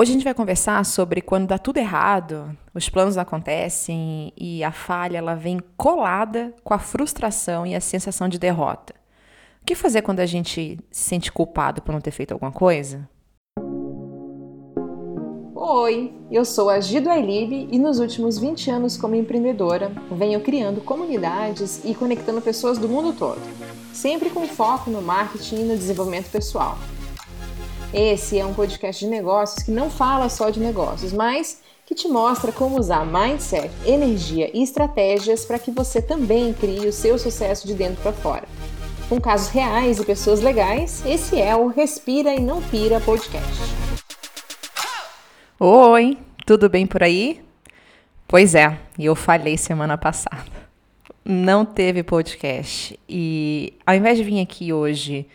Hoje a gente vai conversar sobre quando dá tudo errado, os planos acontecem e a falha ela vem colada com a frustração e a sensação de derrota. O que fazer quando a gente se sente culpado por não ter feito alguma coisa? Oi, eu sou a Gido Ailib e nos últimos 20 anos como empreendedora venho criando comunidades e conectando pessoas do mundo todo, sempre com foco no marketing e no desenvolvimento pessoal. Esse é um podcast de negócios que não fala só de negócios, mas que te mostra como usar mindset, energia e estratégias para que você também crie o seu sucesso de dentro para fora. Com casos reais e pessoas legais, esse é o Respira e Não Pira podcast. Oi, tudo bem por aí? Pois é, eu falhei semana passada. Não teve podcast. E ao invés de vir aqui hoje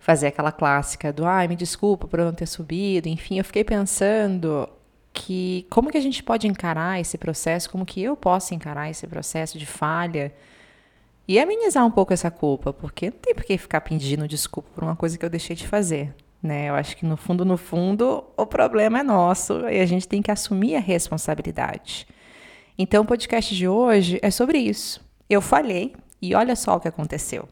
fazer aquela clássica do ai, me desculpa por eu não ter subido, enfim, eu fiquei pensando que como que a gente pode encarar esse processo, como que eu posso encarar esse processo de falha e amenizar um pouco essa culpa, porque não tem por que ficar pedindo desculpa por uma coisa que eu deixei de fazer. Né? Eu acho que no fundo, no fundo, o problema é nosso e a gente tem que assumir a responsabilidade. Então, o podcast de hoje é sobre isso. Eu falhei e olha só o que aconteceu.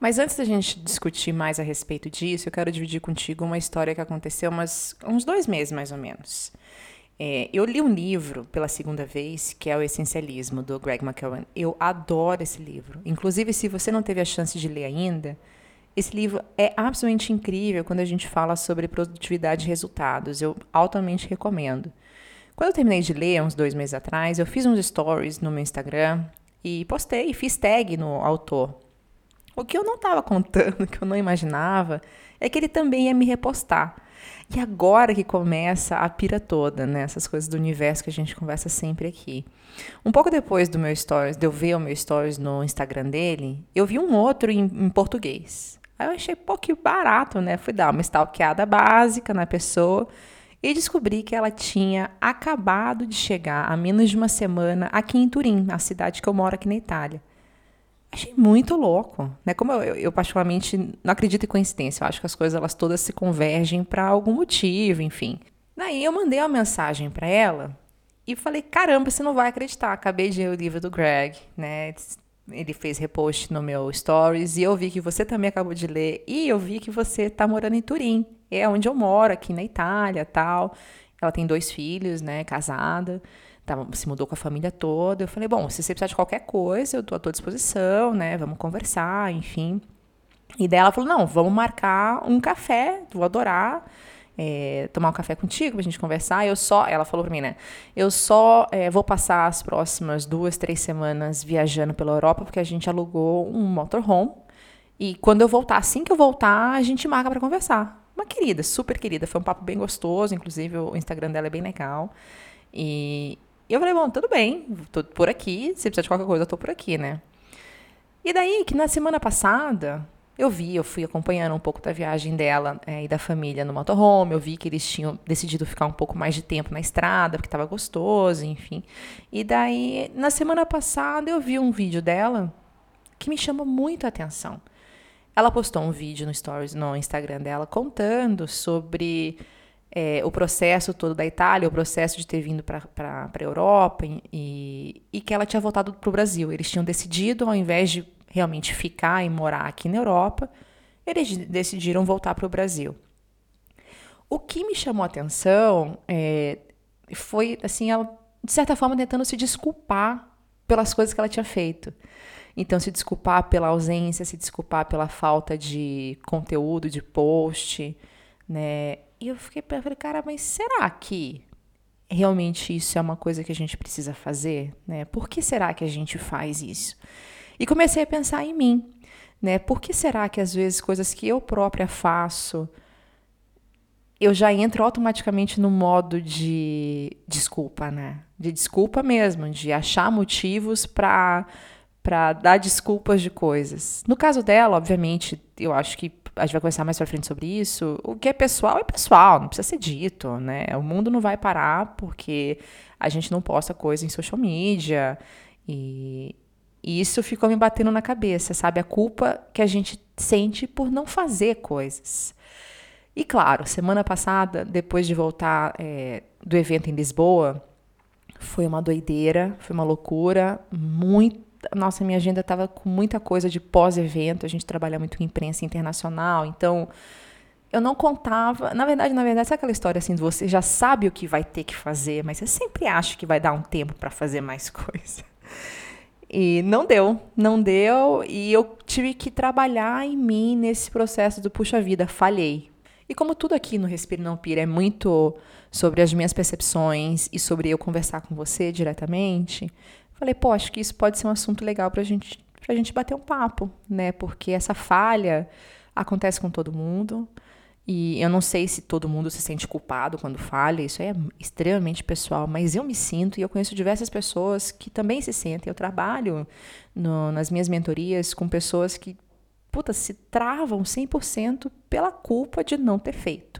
Mas antes da gente discutir mais a respeito disso, eu quero dividir contigo uma história que aconteceu umas, uns dois meses mais ou menos. É, eu li um livro pela segunda vez, que é O Essencialismo, do Greg McKeown. Eu adoro esse livro. Inclusive, se você não teve a chance de ler ainda, esse livro é absolutamente incrível quando a gente fala sobre produtividade e resultados. Eu altamente recomendo. Quando eu terminei de ler, uns dois meses atrás, eu fiz uns stories no meu Instagram e postei, fiz tag no autor. O que eu não estava contando, que eu não imaginava, é que ele também ia me repostar. E agora que começa a pira toda, né? Essas coisas do universo que a gente conversa sempre aqui. Um pouco depois do meu stories, de eu ver o meu stories no Instagram dele, eu vi um outro em, em português. Aí eu achei, pô, que barato, né? Fui dar uma stalkeada básica na pessoa e descobri que ela tinha acabado de chegar há menos de uma semana aqui em Turim, a cidade que eu moro aqui na Itália. Achei muito louco, né? Como eu, eu, eu, particularmente não acredito em coincidência, eu acho que as coisas elas todas se convergem para algum motivo, enfim. Daí eu mandei uma mensagem para ela e falei: "Caramba, você não vai acreditar, acabei de ler o livro do Greg, né? Ele fez repost no meu stories e eu vi que você também acabou de ler e eu vi que você está morando em Turim, é onde eu moro aqui na Itália, tal. Ela tem dois filhos, né, casada tava, se mudou com a família toda. Eu falei, bom, se você precisar de qualquer coisa, eu tô à tua disposição, né? Vamos conversar, enfim. E daí ela falou, não, vamos marcar um café, vou adorar. É, tomar um café contigo pra gente conversar. Eu só, ela falou pra mim, né? Eu só é, vou passar as próximas duas, três semanas viajando pela Europa, porque a gente alugou um motorhome. E quando eu voltar, assim que eu voltar, a gente marca para conversar. Uma querida, super querida. Foi um papo bem gostoso, inclusive o Instagram dela é bem legal. E, e eu falei, bom, tudo bem, tô por aqui, se precisar de qualquer coisa, eu tô por aqui, né? E daí, que na semana passada, eu vi, eu fui acompanhando um pouco da viagem dela é, e da família no motorhome, eu vi que eles tinham decidido ficar um pouco mais de tempo na estrada, porque estava gostoso, enfim. E daí, na semana passada, eu vi um vídeo dela que me chamou muito a atenção. Ela postou um vídeo no stories, no Instagram dela, contando sobre é, o processo todo da Itália, o processo de ter vindo para a Europa e, e que ela tinha voltado para o Brasil. Eles tinham decidido, ao invés de realmente ficar e morar aqui na Europa, eles decidiram voltar para o Brasil. O que me chamou a atenção é, foi, assim, ela, de certa forma, tentando se desculpar pelas coisas que ela tinha feito. Então, se desculpar pela ausência, se desculpar pela falta de conteúdo, de post, né? E eu fiquei, eu falei, cara, mas será que realmente isso é uma coisa que a gente precisa fazer, né? Por que será que a gente faz isso? E comecei a pensar em mim, né? Por que será que às vezes coisas que eu própria faço, eu já entro automaticamente no modo de desculpa, né? De desculpa mesmo, de achar motivos para para dar desculpas de coisas. No caso dela, obviamente, eu acho que a gente vai conversar mais pra frente sobre isso. O que é pessoal é pessoal, não precisa ser dito, né? O mundo não vai parar porque a gente não posta coisa em social media. E, e isso ficou me batendo na cabeça, sabe? A culpa que a gente sente por não fazer coisas. E claro, semana passada, depois de voltar é, do evento em Lisboa, foi uma doideira, foi uma loucura, muito. Nossa, minha agenda estava com muita coisa de pós-evento. A gente trabalha muito com imprensa internacional, então eu não contava. Na verdade, na verdade, sabe aquela história assim, você já sabe o que vai ter que fazer, mas você sempre acha que vai dar um tempo para fazer mais coisa. E não deu, não deu, e eu tive que trabalhar em mim nesse processo do puxa vida, falhei. E como tudo aqui no Respire Não Pira é muito sobre as minhas percepções e sobre eu conversar com você diretamente, falei, pô, acho que isso pode ser um assunto legal pra gente, pra gente bater um papo, né? Porque essa falha acontece com todo mundo. E eu não sei se todo mundo se sente culpado quando falha, isso é extremamente pessoal, mas eu me sinto e eu conheço diversas pessoas que também se sentem. Eu trabalho no, nas minhas mentorias com pessoas que, puta, se travam 100% pela culpa de não ter feito.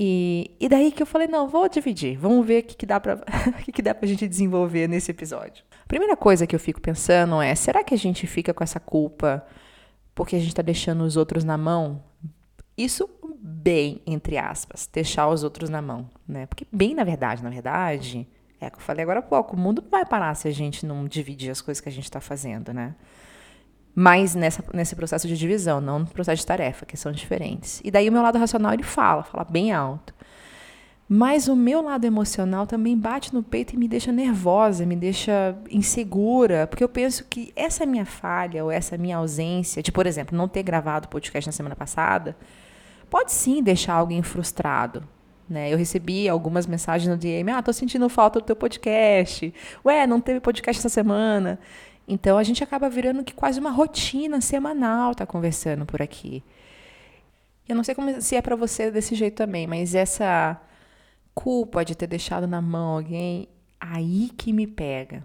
E, e daí que eu falei, não, vou dividir, vamos ver o que, que dá para que, que dá pra gente desenvolver nesse episódio. Primeira coisa que eu fico pensando é, será que a gente fica com essa culpa porque a gente está deixando os outros na mão isso bem, entre aspas, deixar os outros na mão, né? Porque bem na verdade, na verdade, é o que eu falei agora há pouco, o mundo não vai parar se a gente não dividir as coisas que a gente está fazendo, né? Mas nessa, nesse processo de divisão, não no processo de tarefa, que são diferentes. E daí o meu lado racional, ele fala, fala bem alto. Mas o meu lado emocional também bate no peito e me deixa nervosa, me deixa insegura, porque eu penso que essa minha falha ou essa minha ausência, de, por exemplo, não ter gravado o podcast na semana passada, pode sim deixar alguém frustrado. Né? Eu recebi algumas mensagens no DM, ah, tô sentindo falta do teu podcast. Ué, não teve podcast essa semana. Então a gente acaba virando que quase uma rotina semanal tá conversando por aqui. Eu não sei como, se é para você desse jeito também, mas essa culpa de ter deixado na mão alguém, aí que me pega.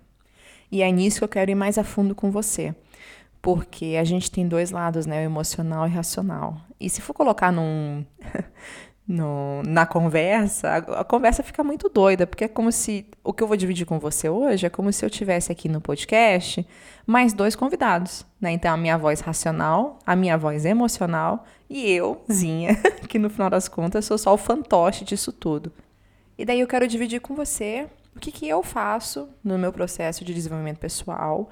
E é nisso que eu quero ir mais a fundo com você porque a gente tem dois lados, né, o emocional e o racional. E se for colocar num no, na conversa, a, a, conversa fica muito doida, porque é como se o que eu vou dividir com você hoje é como se eu tivesse aqui no podcast mais dois convidados, né? Então a minha voz racional, a minha voz emocional e euzinha, que no final das contas sou só o fantoche disso tudo. E daí eu quero dividir com você o que, que eu faço no meu processo de desenvolvimento pessoal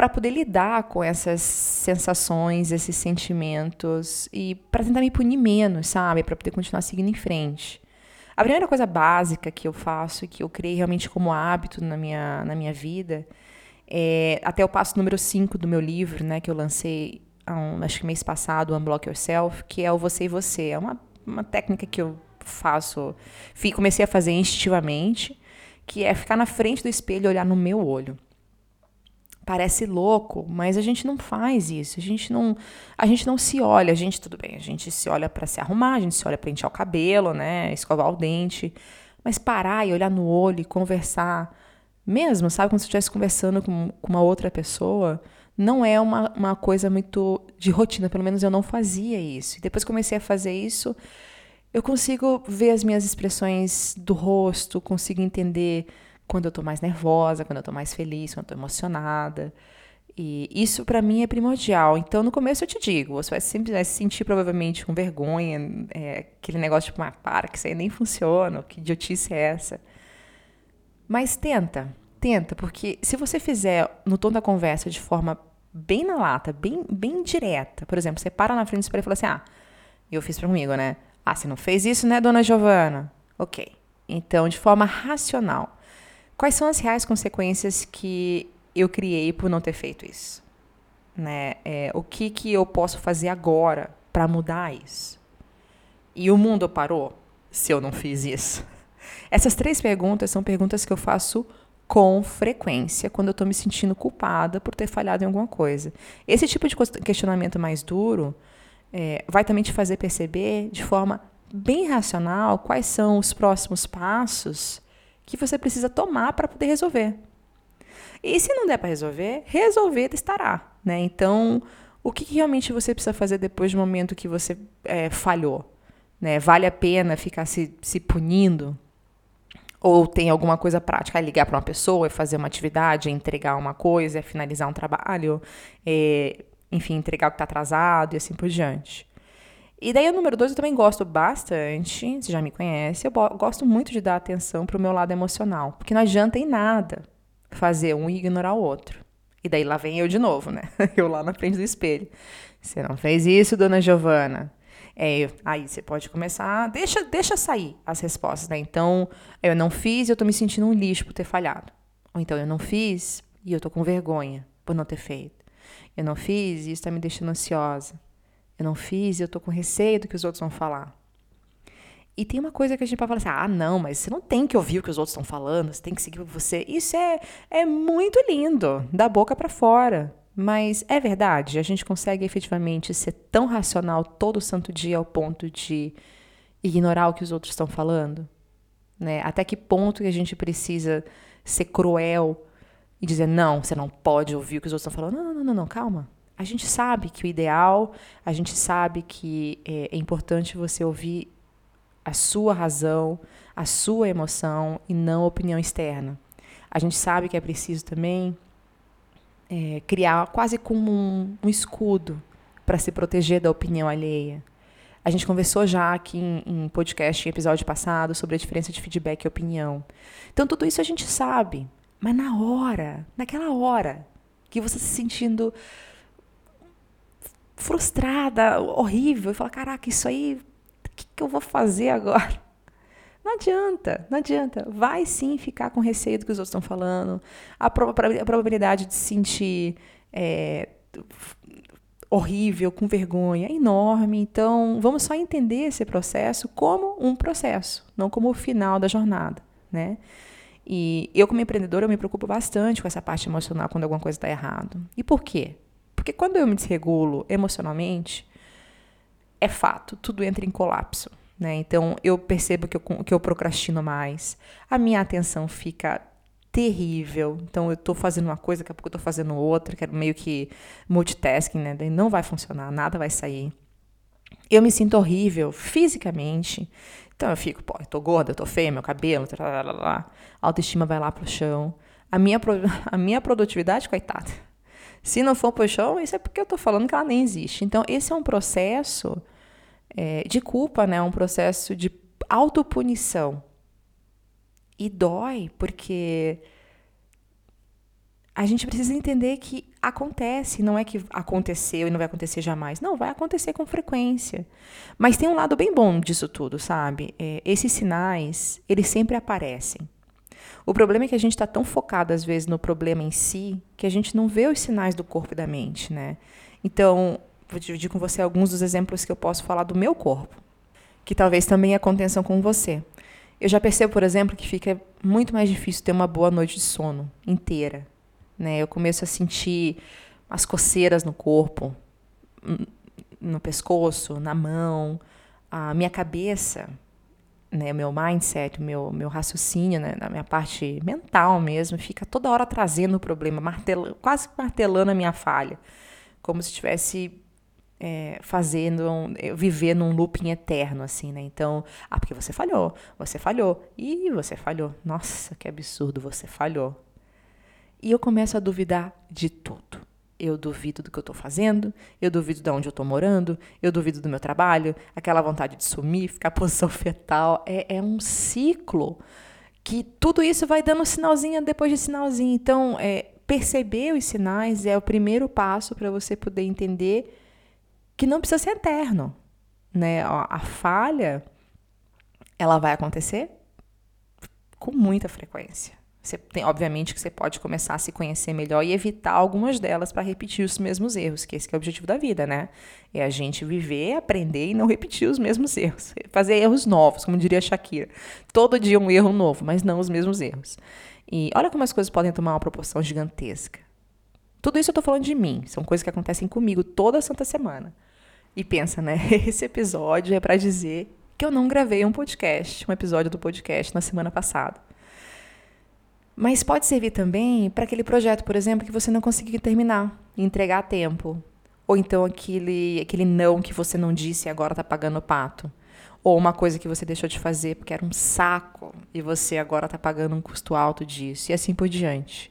para poder lidar com essas sensações, esses sentimentos e para tentar me punir menos, sabe? Para poder continuar seguindo em frente. A primeira coisa básica que eu faço, que eu criei realmente como hábito na minha, na minha vida, é até o passo número 5 do meu livro, né, que eu lancei um, acho que mês passado, Unblock Yourself, que é o Você e Você. É uma, uma técnica que eu faço, comecei a fazer instintivamente, que é ficar na frente do espelho e olhar no meu olho parece louco, mas a gente não faz isso. A gente não, a gente não se olha. A gente tudo bem. A gente se olha para se arrumar, a gente se olha para encher o cabelo, né, escovar o dente. Mas parar e olhar no olho e conversar, mesmo, sabe, como se estivesse conversando com, com uma outra pessoa, não é uma, uma coisa muito de rotina. Pelo menos eu não fazia isso. E depois comecei a fazer isso, eu consigo ver as minhas expressões do rosto, consigo entender quando eu tô mais nervosa, quando eu tô mais feliz, quando eu tô emocionada. E isso para mim é primordial. Então, no começo eu te digo, você vai sempre vai se sentir provavelmente com vergonha, é, aquele negócio tipo, ah, para, que isso aí nem funciona, que idiotice é essa? Mas tenta, tenta, porque se você fizer no tom da conversa de forma bem na lata, bem, bem direta, por exemplo, você para na frente do espelho e fala assim, ah, eu fiz pra comigo, né? Ah, você não fez isso, né, dona Giovana? Ok. Então, de forma racional. Quais são as reais consequências que eu criei por não ter feito isso? Né? É, o que, que eu posso fazer agora para mudar isso? E o mundo parou se eu não fiz isso? Essas três perguntas são perguntas que eu faço com frequência quando eu estou me sentindo culpada por ter falhado em alguma coisa. Esse tipo de questionamento mais duro é, vai também te fazer perceber de forma bem racional quais são os próximos passos que você precisa tomar para poder resolver. E se não der para resolver, resolver estará. Né? Então, o que, que, realmente você precisa fazer depois do momento que você é, falhou? Né? Vale a pena ficar se, se punindo? Ou tem alguma coisa prática? É ligar para uma pessoa, é fazer uma atividade, é entregar uma coisa, é finalizar um trabalho, é, enfim, entregar o que está atrasado e assim por diante. E daí, o número dois, eu também gosto bastante, você já me conhece, eu gosto muito de dar atenção para o meu lado emocional, porque não adianta em nada fazer um e ignorar o outro. E daí lá vem eu de novo, né? Eu lá na frente do espelho. Você não fez isso, dona Giovana. É, aí você pode começar, deixa, deixa sair as respostas, né? Então, eu não fiz e eu tô me sentindo um lixo por ter falhado. Ou então, eu não fiz e eu tô com vergonha por não ter feito. Eu não fiz e isso tá me deixando ansiosa. Eu não fiz e eu tô com receio do que os outros vão falar. E tem uma coisa que a gente pode falar assim: ah, não, mas você não tem que ouvir o que os outros estão falando, você tem que seguir você. Isso é, é muito lindo, da boca para fora. Mas é verdade? A gente consegue efetivamente ser tão racional todo santo dia ao ponto de ignorar o que os outros estão falando? Né? Até que ponto que a gente precisa ser cruel e dizer, não, você não pode ouvir o que os outros estão falando? Não, não, não, não, calma. A gente sabe que o ideal, a gente sabe que é, é importante você ouvir a sua razão, a sua emoção e não a opinião externa. A gente sabe que é preciso também é, criar quase como um, um escudo para se proteger da opinião alheia. A gente conversou já aqui em, em podcast, em episódio passado, sobre a diferença de feedback e opinião. Então, tudo isso a gente sabe, mas na hora, naquela hora, que você se sentindo frustrada, horrível, e fala: caraca, isso aí, o que, que eu vou fazer agora? Não adianta, não adianta. Vai sim ficar com receio do que os outros estão falando. A, probabilidade de se sentir é, horrível, com vergonha, é enorme. Então, vamos só entender esse processo como um processo, não como o final da jornada, né? E eu, como empreendedora, eu me preocupo bastante com essa parte emocional quando alguma coisa está errado. E por quê? Porque quando eu me desregulo emocionalmente, é fato, tudo entra em colapso. Né? Então, eu percebo que eu, que eu procrastino mais, a minha atenção fica terrível. Então, eu estou fazendo uma coisa, daqui a pouco eu estou fazendo outra, que é meio que multitasking, né? Daí não vai funcionar, nada vai sair. Eu me sinto horrível fisicamente. Então, eu fico, pô, eu tô gorda, eu tô feia, meu cabelo, lá, lá, lá. a autoestima vai lá pro chão. A minha, a minha produtividade, coitada. Se não for chão, isso é porque eu tô falando que ela nem existe. Então, esse é um processo é, de culpa, né? Um processo de autopunição. E dói, porque a gente precisa entender que acontece, não é que aconteceu e não vai acontecer jamais. Não, vai acontecer com frequência. Mas tem um lado bem bom disso tudo, sabe? É, esses sinais, eles sempre aparecem. O problema é que a gente está tão focado, às vezes, no problema em si, que a gente não vê os sinais do corpo e da mente, né? Então, vou dividir com você alguns dos exemplos que eu posso falar do meu corpo, que talvez também aconteçam com você. Eu já percebo, por exemplo, que fica muito mais difícil ter uma boa noite de sono inteira. Né? Eu começo a sentir as coceiras no corpo, no pescoço, na mão, a minha cabeça, né, meu mindset, o meu, meu raciocínio, né, na minha parte mental mesmo, fica toda hora trazendo o problema, martela, quase martelando a minha falha, como se estivesse é, fazendo, um, viver num looping eterno, assim, né? Então, ah, porque você falhou, você falhou, e você falhou. Nossa, que absurdo, você falhou. E eu começo a duvidar de tudo. Eu duvido do que eu estou fazendo, eu duvido de onde eu estou morando, eu duvido do meu trabalho, aquela vontade de sumir, ficar posição fetal. É, é um ciclo que tudo isso vai dando sinalzinho depois de sinalzinho. Então, é, perceber os sinais é o primeiro passo para você poder entender que não precisa ser eterno, né? A falha ela vai acontecer com muita frequência. Você tem, obviamente, que você pode começar a se conhecer melhor e evitar algumas delas para repetir os mesmos erros, que esse que é o objetivo da vida, né? É a gente viver, aprender e não repetir os mesmos erros. Fazer erros novos, como diria Shakira. Todo dia um erro novo, mas não os mesmos erros. E olha como as coisas podem tomar uma proporção gigantesca. Tudo isso eu estou falando de mim, são coisas que acontecem comigo toda santa semana. E pensa, né? Esse episódio é para dizer que eu não gravei um podcast, um episódio do podcast na semana passada. Mas pode servir também para aquele projeto, por exemplo, que você não conseguiu terminar entregar a tempo. Ou então aquele, aquele não que você não disse e agora está pagando o pato. Ou uma coisa que você deixou de fazer porque era um saco e você agora está pagando um custo alto disso. E assim por diante.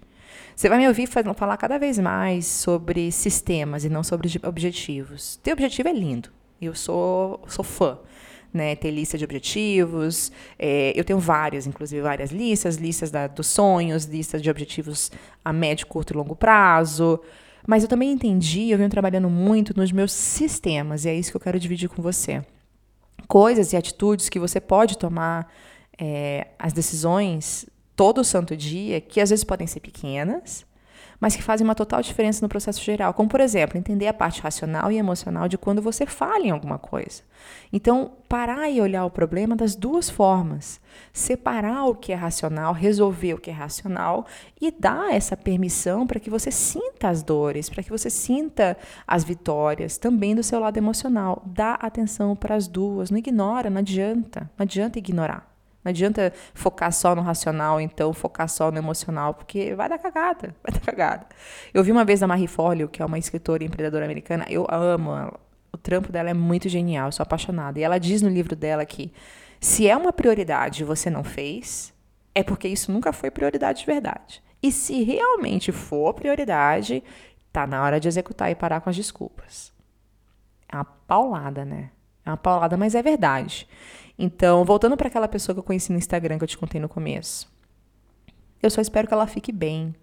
Você vai me ouvir falar cada vez mais sobre sistemas e não sobre objetivos. Ter objetivo é lindo, Eu sou, sou fã. Né, ter lista de objetivos. É, eu tenho várias, inclusive várias listas, listas da, dos sonhos, listas de objetivos a médio, curto e longo prazo. Mas eu também entendi, eu venho trabalhando muito nos meus sistemas, e é isso que eu quero dividir com você. Coisas e atitudes que você pode tomar é, as decisões todo santo dia, que às vezes podem ser pequenas, mas que fazem uma total diferença no processo geral. Como, por exemplo, entender a parte racional e emocional de quando você falha em alguma coisa. Então, parar e olhar o problema das duas formas. Separar o que é racional, resolver o que é racional e dar essa permissão para que você sinta as dores, para que você sinta as vitórias também do seu lado emocional. Dá atenção para as duas. Não ignora, não adianta. Não adianta ignorar. Não adianta focar só no racional, então focar só no emocional, porque vai dar cagada, vai dar cagada. Eu vi uma vez a Marie Forleo, que é uma escritora e empreendedora americana, eu amo ela. O trampo dela é muito genial, eu sou apaixonada. E ela diz no livro dela que se é uma prioridade e você não fez, é porque isso nunca foi prioridade de verdade. E se realmente for prioridade, tá na hora de executar e parar com as desculpas. É uma paulada, né? É uma paulada, mas é verdade. Então, voltando para aquela pessoa que eu conheci no Instagram que eu te contei no começo. Eu só espero que ela fique bem.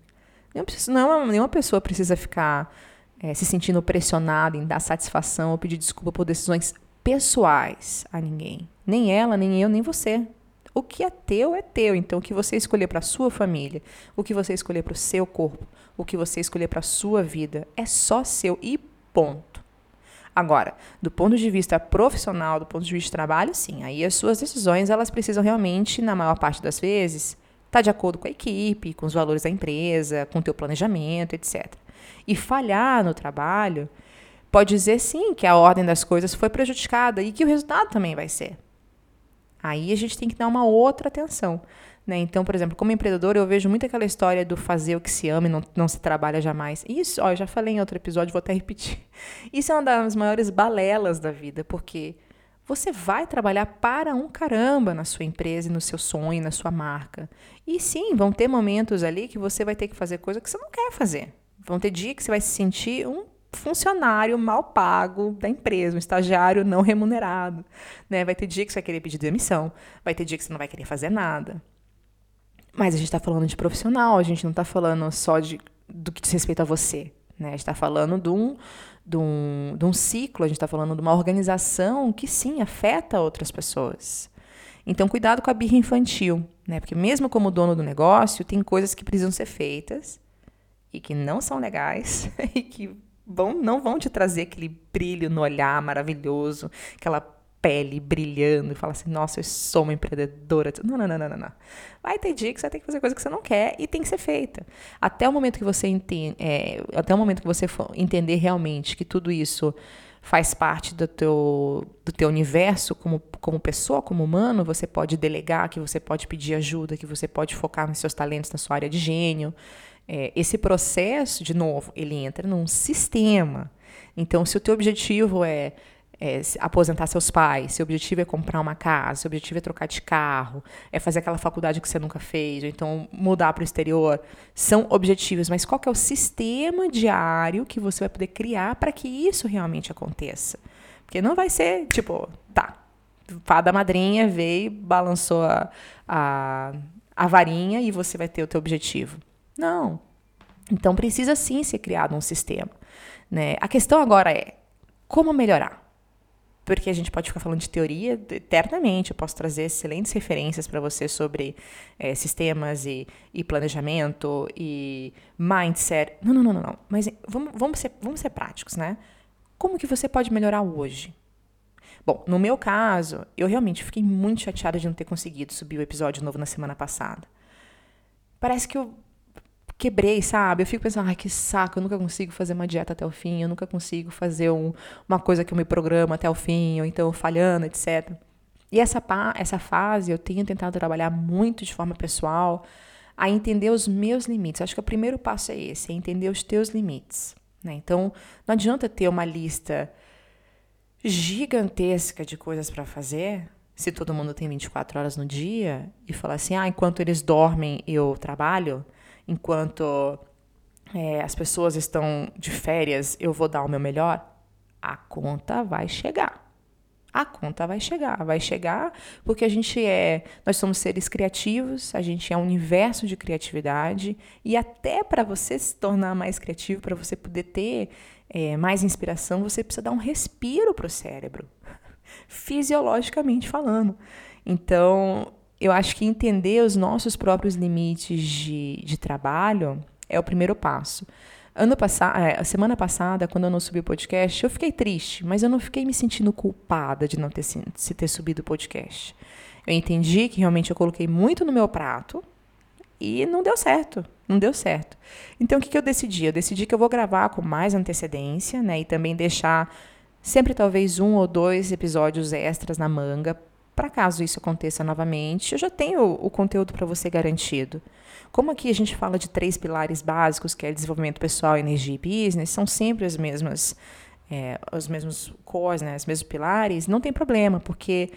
Não, nenhuma pessoa precisa ficar é, se sentindo pressionada em dar satisfação ou pedir desculpa por decisões pessoais a ninguém. Nem ela, nem eu, nem você. O que é teu é teu. Então, o que você escolher para sua família, o que você escolher para o seu corpo, o que você escolher para sua vida, é só seu e ponto. Agora, do ponto de vista profissional, do ponto de vista de trabalho, sim, aí as suas decisões elas precisam realmente, na maior parte das vezes, estar tá de acordo com a equipe, com os valores da empresa, com o teu planejamento, etc. E falhar no trabalho pode dizer sim que a ordem das coisas foi prejudicada e que o resultado também vai ser. Aí a gente tem que dar uma outra atenção. Né? Então, por exemplo, como empreendedor, eu vejo muito aquela história do fazer o que se ama e não, não se trabalha jamais. Isso, ó, eu já falei em outro episódio, vou até repetir. Isso é uma das maiores balelas da vida, porque você vai trabalhar para um caramba na sua empresa, no seu sonho, na sua marca. E sim, vão ter momentos ali que você vai ter que fazer coisa que você não quer fazer. Vão ter dias que você vai se sentir um funcionário mal pago da empresa, um estagiário não remunerado. Né? Vai ter dia que você vai querer pedir demissão, vai ter dia que você não vai querer fazer nada. Mas a gente está falando de profissional, a gente não está falando só de, do que diz respeito a você. Né? A gente está falando de um, de, um, de um ciclo, a gente está falando de uma organização que sim afeta outras pessoas. Então, cuidado com a birra infantil, né? Porque mesmo como dono do negócio, tem coisas que precisam ser feitas e que não são legais e que vão, não vão te trazer aquele brilho no olhar maravilhoso, aquela pele brilhando e fala assim, nossa, eu sou uma empreendedora. Não, não, não, não, não. Vai ter dia que você tem que fazer coisa que você não quer e tem que ser feita. Até o momento que você entende, é, até o momento que você entender realmente que tudo isso faz parte do teu, do teu universo como, como pessoa, como humano, você pode delegar, que você pode pedir ajuda, que você pode focar nos seus talentos, na sua área de gênio. É, esse processo, de novo, ele entra num sistema. Então, se o teu objetivo é é, aposentar seus pais, seu objetivo é comprar uma casa, seu objetivo é trocar de carro, é fazer aquela faculdade que você nunca fez, ou então mudar para o exterior, são objetivos, mas qual é o sistema diário que você vai poder criar para que isso realmente aconteça? Porque não vai ser tipo, tá, fada madrinha veio, balançou a, a, a varinha e você vai ter o teu objetivo. Não. Então precisa sim ser criado um sistema. Né? A questão agora é como melhorar? Porque a gente pode ficar falando de teoria eternamente. Eu posso trazer excelentes referências para você sobre é, sistemas e, e, planejamento e mindset. Não, não, não, não. Mas vamos, vamos, ser, vamos ser práticos, né? Como que você pode melhorar hoje? Bom, no meu caso, eu realmente fiquei muito chateada de não ter conseguido subir o episódio novo na semana passada. Parece que eu quebrei, sabe? Eu fico pensando, ai, que saco, eu nunca consigo fazer uma dieta até o fim, eu nunca consigo fazer um, uma coisa que eu me programo até o fim, ou então falhando, etc. E essa, essa fase eu tenho tentado trabalhar muito de forma pessoal, a entender os meus limites. Acho que o primeiro passo é esse, é entender os teus limites. Né? Então, não adianta ter uma lista gigantesca de coisas para fazer, se todo mundo tem 24 horas no dia, e falar assim, ah, enquanto eles dormem eu trabalho, enquanto é, as pessoas estão de férias, eu vou dar o meu melhor, a conta vai chegar. a conta vai chegar. Vai chegar porque a gente é, nós somos seres criativos, a gente é um universo de criatividade e até para você se tornar mais criativo, para você poder ter é, mais inspiração, você precisa dar um respiro para o cérebro, fisiologicamente falando. Então, eu acho que entender os nossos próprios limites de, de trabalho é o primeiro passo. Ano passado, é, semana passada, quando eu não subi o podcast, eu fiquei triste, mas eu não fiquei me sentindo culpada de não ter se ter subido o podcast. Eu entendi que realmente eu coloquei muito no meu prato e não deu certo. Não deu certo. Então o que, que eu decidi? Eu decidi que eu vou gravar com mais antecedência, né? E também deixar sempre talvez um ou dois episódios extras na manga para caso isso aconteça novamente, eu já tenho o conteúdo para você garantido. Como aqui a gente fala de três pilares básicos, que é desenvolvimento pessoal, energia e business, são sempre as mesmas, é, os mesmos cores, né, os mesmos pilares, não tem problema, porque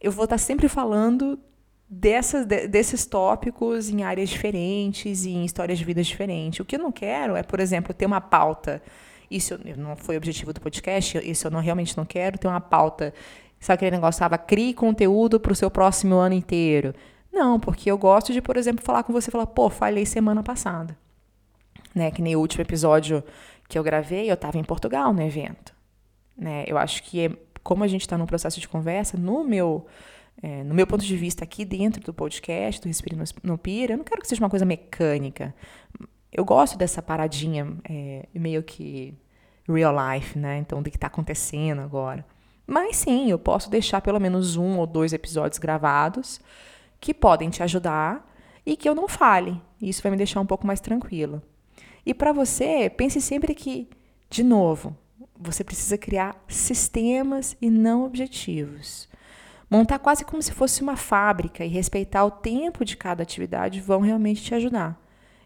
eu vou estar sempre falando dessas, de, desses tópicos em áreas diferentes e em histórias de vida diferentes. O que eu não quero é, por exemplo, ter uma pauta. Isso não foi o objetivo do podcast, isso eu não, realmente não quero, ter uma pauta Sabe aquele negócio, estava crie conteúdo para o seu próximo ano inteiro? Não, porque eu gosto de, por exemplo, falar com você falar, pô, falei semana passada. Né? Que nem o último episódio que eu gravei, eu estava em Portugal no evento. Né? Eu acho que, é, como a gente está num processo de conversa, no meu, é, no meu ponto de vista aqui dentro do podcast, do Respire no, no Pira, eu não quero que seja uma coisa mecânica. Eu gosto dessa paradinha é, meio que real life, né? Então, do que está acontecendo agora. Mas sim, eu posso deixar pelo menos um ou dois episódios gravados que podem te ajudar e que eu não fale. Isso vai me deixar um pouco mais tranquila. E para você, pense sempre que, de novo, você precisa criar sistemas e não objetivos. Montar quase como se fosse uma fábrica e respeitar o tempo de cada atividade vão realmente te ajudar.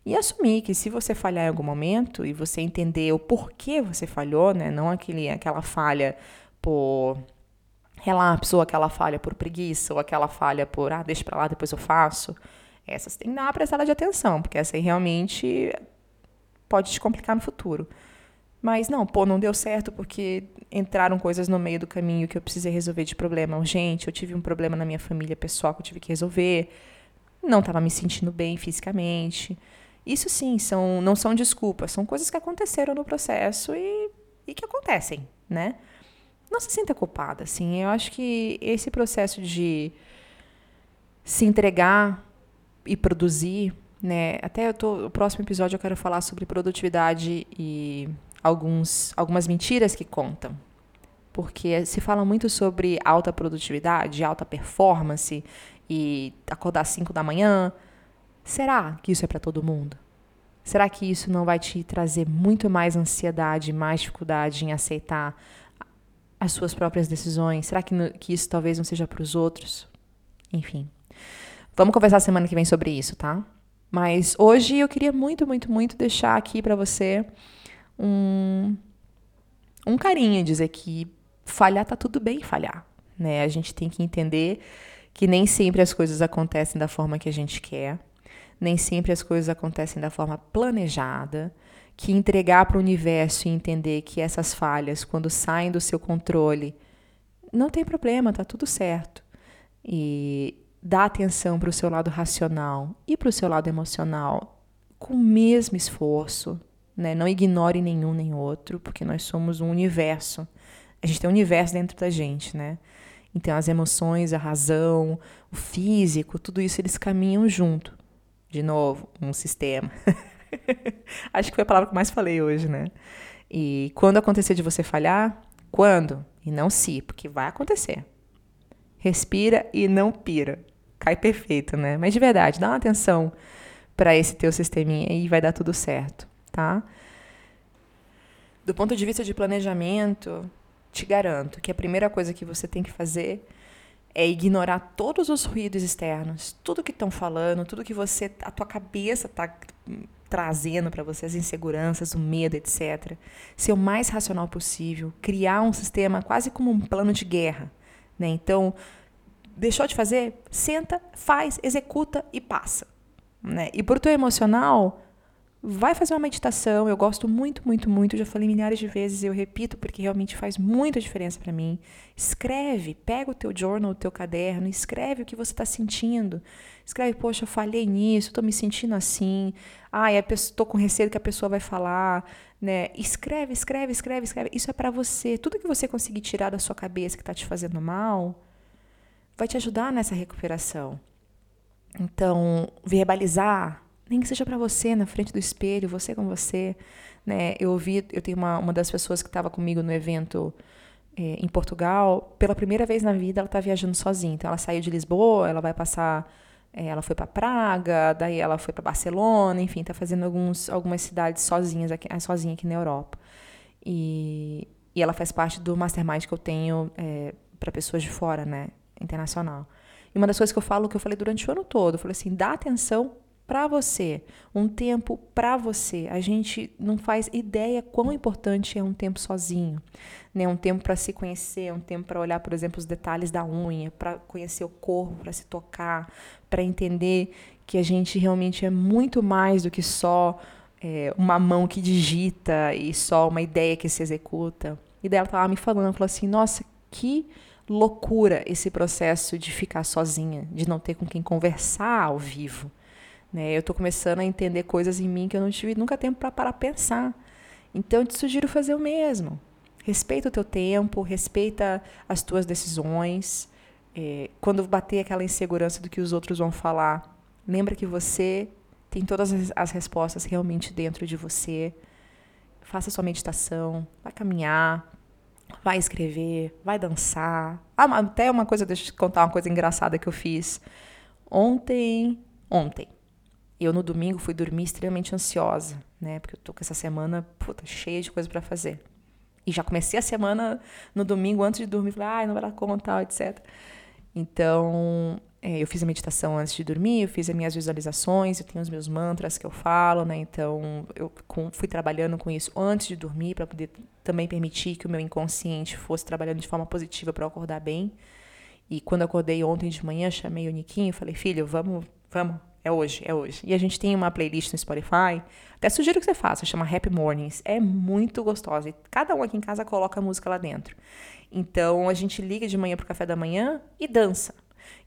E assumir que se você falhar em algum momento e você entender o porquê você falhou, né, não aquele, aquela falha por relapso, ou aquela falha por preguiça, ou aquela falha por, ah, deixa pra lá, depois eu faço. Essas tem que dar uma prestada de atenção, porque essa aí realmente pode te complicar no futuro. Mas não, pô, não deu certo porque entraram coisas no meio do caminho que eu precisei resolver de problema urgente. Eu tive um problema na minha família pessoal que eu tive que resolver. Não estava me sentindo bem fisicamente. Isso sim, são, não são desculpas, são coisas que aconteceram no processo e, e que acontecem, né? Não se sinta culpada, assim. Eu acho que esse processo de se entregar e produzir, né? Até eu tô, o próximo episódio eu quero falar sobre produtividade e alguns, algumas mentiras que contam. Porque se fala muito sobre alta produtividade, alta performance e acordar às 5 da manhã. Será que isso é para todo mundo? Será que isso não vai te trazer muito mais ansiedade, mais dificuldade em aceitar as suas próprias decisões? Será que, no, que isso talvez não seja para os outros? Enfim. Vamos conversar semana que vem sobre isso, tá? Mas hoje eu queria muito, muito, muito deixar aqui para você um, um carinho, dizer que falhar tá tudo bem falhar, né? A gente tem que entender que nem sempre as coisas acontecem da forma que a gente quer, nem sempre as coisas acontecem da forma planejada, que entregar para o universo e entender que essas falhas, quando saem do seu controle, não tem problema, tá tudo certo. E dá atenção para o seu lado racional e para o seu lado emocional com o mesmo esforço, né? Não ignore nenhum nem outro, porque nós somos um universo. A gente tem um universo dentro da gente, né? Então as emoções, a razão, o físico, tudo isso eles caminham junto. De novo, um sistema. Acho que foi a palavra que mais falei hoje, né? E quando acontecer de você falhar, quando? E não se, porque vai acontecer. Respira e não pira. Cai perfeito, né? Mas de verdade, dá uma atenção para esse teu sisteminha e vai dar tudo certo, tá? Do ponto de vista de planejamento, te garanto que a primeira coisa que você tem que fazer é ignorar todos os ruídos externos, tudo que estão falando, tudo que você, a tua cabeça está trazendo para você as inseguranças, o medo, etc. Ser o mais racional possível, criar um sistema quase como um plano de guerra. Né? Então, deixou de fazer? Senta, faz, executa e passa. Né? E por teu emocional, vai fazer uma meditação. Eu gosto muito, muito, muito. Já falei milhares de vezes, eu repito porque realmente faz muita diferença para mim. Escreve, pega o teu journal, o teu caderno, escreve o que você está sentindo. Escreve, poxa, eu falhei nisso, estou me sentindo assim. Ai, estou com receio que a pessoa vai falar, né? Escreve, escreve, escreve, escreve. Isso é para você. Tudo que você conseguir tirar da sua cabeça que está te fazendo mal, vai te ajudar nessa recuperação. Então, verbalizar nem que seja para você na frente do espelho, você com você, né? Eu ouvi, eu tenho uma, uma das pessoas que estava comigo no evento é, em Portugal, pela primeira vez na vida ela está viajando sozinha. Então ela saiu de Lisboa, ela vai passar, é, ela foi para Praga, daí ela foi para Barcelona, enfim, está fazendo alguns, algumas cidades sozinhas aqui, sozinha aqui na Europa. E, e ela faz parte do mastermind que eu tenho é, para pessoas de fora, né, internacional. E uma das coisas que eu falo, que eu falei durante o ano todo, eu falei assim, dá atenção para você, um tempo para você. A gente não faz ideia quão importante é um tempo sozinho, né? Um tempo para se conhecer, um tempo para olhar, por exemplo, os detalhes da unha, para conhecer o corpo, para se tocar, para entender que a gente realmente é muito mais do que só é, uma mão que digita e só uma ideia que se executa. E daí ela estava me falando, falou assim, nossa, que loucura esse processo de ficar sozinha, de não ter com quem conversar ao vivo. Né? Eu estou começando a entender coisas em mim que eu não tive nunca tempo para parar pensar. Então eu te sugiro fazer o mesmo. Respeita o teu tempo, respeita as tuas decisões. É, quando bater aquela insegurança do que os outros vão falar, lembra que você tem todas as respostas realmente dentro de você. Faça sua meditação, vai caminhar, vai escrever, vai dançar. Ah, até uma coisa, deixa eu te contar uma coisa engraçada que eu fiz. Ontem, ontem, eu no domingo fui dormir extremamente ansiosa, né? Porque eu tô com essa semana, puta, cheia de coisa para fazer. E já comecei a semana no domingo antes de dormir, falei, ai, não vai dar conta, etc. Então, é, eu fiz a meditação antes de dormir, eu fiz as minhas visualizações, eu tenho os meus mantras que eu falo, né? Então, eu com, fui trabalhando com isso antes de dormir para poder também permitir que o meu inconsciente fosse trabalhando de forma positiva para eu acordar bem. E quando eu acordei ontem de manhã, chamei o Niquinho e falei: "Filho, vamos, vamos, é hoje, é hoje. E a gente tem uma playlist no Spotify. Até sugiro que você faça, chama Happy Mornings. É muito gostosa. E cada um aqui em casa coloca a música lá dentro. Então a gente liga de manhã pro café da manhã e dança.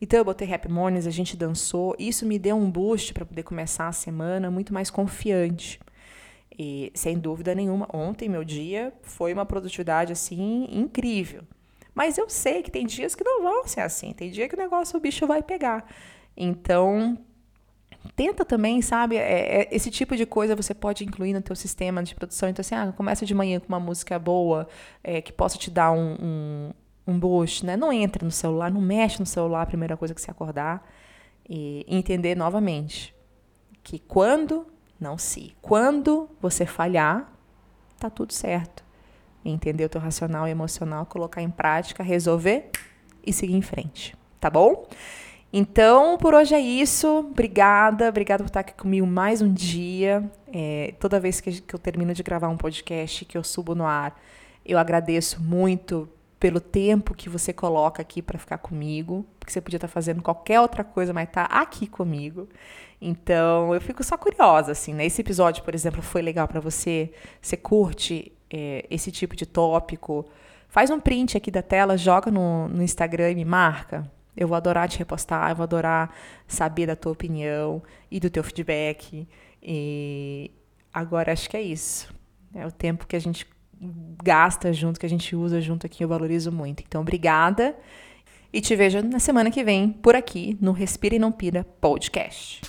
Então eu botei Happy Mornings, a gente dançou. Isso me deu um boost para poder começar a semana muito mais confiante. E sem dúvida nenhuma, ontem meu dia foi uma produtividade assim incrível. Mas eu sei que tem dias que não vão ser assim. Tem dia que o negócio o bicho vai pegar. Então, tenta também, sabe, é, é, esse tipo de coisa você pode incluir no teu sistema de produção. Então, assim, ah, começa de manhã com uma música boa, é, que possa te dar um, um, um boost, né? Não entra no celular, não mexe no celular a primeira coisa que você acordar. E entender novamente que quando, não se, quando você falhar, tá tudo certo. Entender o teu racional e emocional, colocar em prática, resolver e seguir em frente. Tá bom? Então, por hoje é isso. Obrigada, obrigada por estar aqui comigo mais um dia. É, toda vez que eu termino de gravar um podcast, que eu subo no ar, eu agradeço muito pelo tempo que você coloca aqui para ficar comigo, porque você podia estar fazendo qualquer outra coisa, mas tá aqui comigo. Então, eu fico só curiosa, assim, né? Esse episódio, por exemplo, foi legal para você? Você curte é, esse tipo de tópico? Faz um print aqui da tela, joga no, no Instagram e me marca eu vou adorar te repostar, eu vou adorar saber da tua opinião e do teu feedback. E agora acho que é isso. É o tempo que a gente gasta junto, que a gente usa junto aqui, eu valorizo muito. Então, obrigada. E te vejo na semana que vem por aqui no Respira e Não Pira Podcast.